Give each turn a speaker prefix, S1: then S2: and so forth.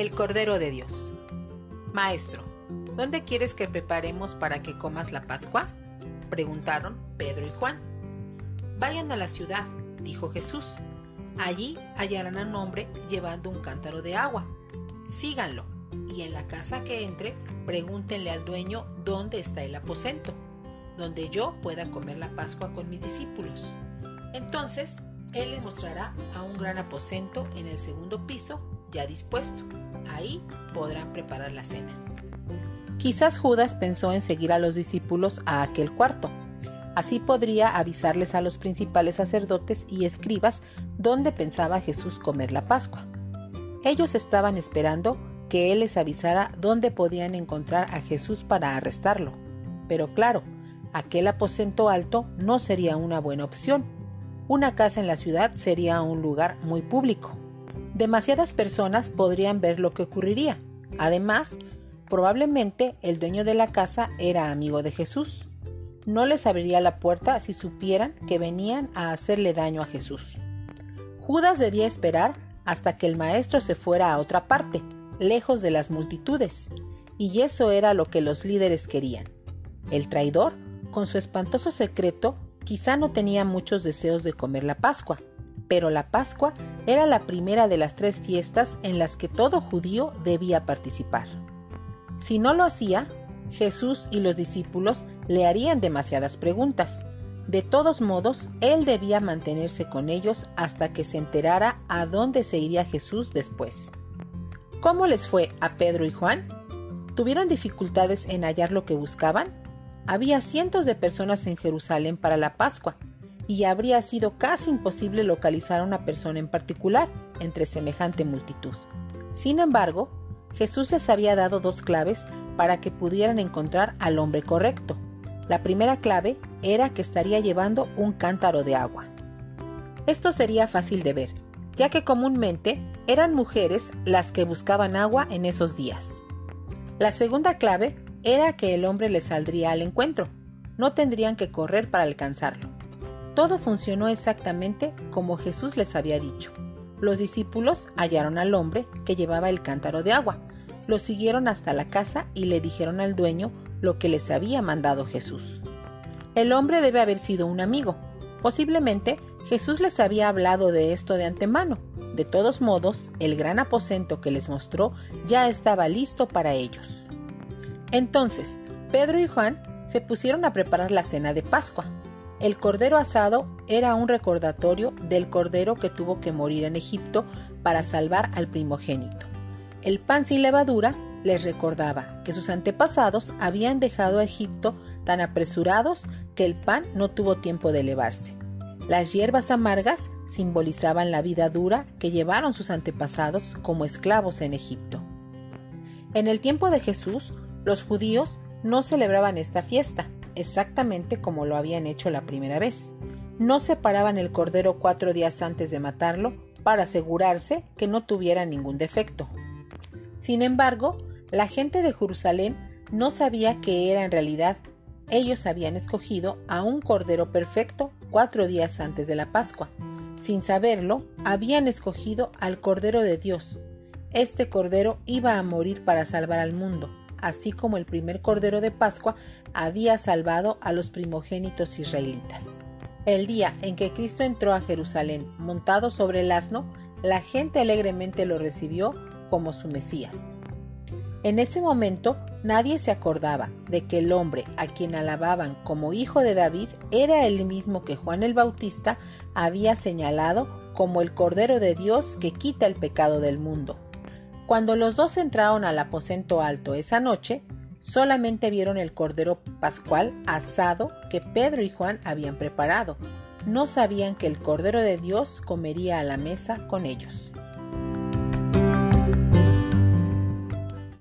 S1: El Cordero de Dios. Maestro, ¿dónde quieres que preparemos para que comas la Pascua? Preguntaron Pedro y Juan. Vayan a la ciudad, dijo Jesús. Allí hallarán a un hombre llevando un cántaro de agua. Síganlo, y en la casa que entre, pregúntenle al dueño dónde está el aposento, donde yo pueda comer la Pascua con mis discípulos. Entonces, él les mostrará a un gran aposento en el segundo piso ya dispuesto. Ahí podrán preparar la cena. Quizás Judas pensó en seguir a los discípulos a aquel cuarto. Así podría avisarles a los principales sacerdotes y escribas dónde pensaba Jesús comer la Pascua. Ellos estaban esperando que Él les avisara dónde podían encontrar a Jesús para arrestarlo. Pero claro, aquel aposento alto no sería una buena opción. Una casa en la ciudad sería un lugar muy público. Demasiadas personas podrían ver lo que ocurriría. Además, probablemente el dueño de la casa era amigo de Jesús. No les abriría la puerta si supieran que venían a hacerle daño a Jesús. Judas debía esperar hasta que el maestro se fuera a otra parte, lejos de las multitudes, y eso era lo que los líderes querían. El traidor, con su espantoso secreto, quizá no tenía muchos deseos de comer la Pascua, pero la Pascua era la primera de las tres fiestas en las que todo judío debía participar. Si no lo hacía, Jesús y los discípulos le harían demasiadas preguntas. De todos modos, él debía mantenerse con ellos hasta que se enterara a dónde se iría Jesús después. ¿Cómo les fue a Pedro y Juan? ¿Tuvieron dificultades en hallar lo que buscaban? Había cientos de personas en Jerusalén para la Pascua, y habría sido casi imposible localizar a una persona en particular entre semejante multitud. Sin embargo, Jesús les había dado dos claves para que pudieran encontrar al hombre correcto. La primera clave era que estaría llevando un cántaro de agua. Esto sería fácil de ver, ya que comúnmente eran mujeres las que buscaban agua en esos días. La segunda clave era que el hombre les saldría al encuentro, no tendrían que correr para alcanzarlo. Todo funcionó exactamente como Jesús les había dicho. Los discípulos hallaron al hombre que llevaba el cántaro de agua, lo siguieron hasta la casa y le dijeron al dueño lo que les había mandado Jesús. El hombre debe haber sido un amigo. Posiblemente Jesús les había hablado de esto de antemano. De todos modos, el gran aposento que les mostró ya estaba listo para ellos. Entonces, Pedro y Juan se pusieron a preparar la cena de Pascua. El cordero asado era un recordatorio del cordero que tuvo que morir en Egipto para salvar al primogénito. El pan sin levadura les recordaba que sus antepasados habían dejado Egipto tan apresurados que el pan no tuvo tiempo de elevarse. Las hierbas amargas simbolizaban la vida dura que llevaron sus antepasados como esclavos en Egipto. En el tiempo de Jesús, los judíos no celebraban esta fiesta, exactamente como lo habían hecho la primera vez. No separaban el cordero cuatro días antes de matarlo para asegurarse que no tuviera ningún defecto. Sin embargo, la gente de Jerusalén no sabía que era en realidad. Ellos habían escogido a un cordero perfecto cuatro días antes de la Pascua. Sin saberlo, habían escogido al Cordero de Dios. Este Cordero iba a morir para salvar al mundo, así como el primer Cordero de Pascua había salvado a los primogénitos israelitas. El día en que Cristo entró a Jerusalén montado sobre el asno, la gente alegremente lo recibió como su Mesías. En ese momento nadie se acordaba de que el hombre a quien alababan como hijo de David era el mismo que Juan el Bautista había señalado como el Cordero de Dios que quita el pecado del mundo. Cuando los dos entraron al aposento alto esa noche, solamente vieron el cordero pascual asado que Pedro y Juan habían preparado. No sabían que el Cordero de Dios comería a la mesa con ellos.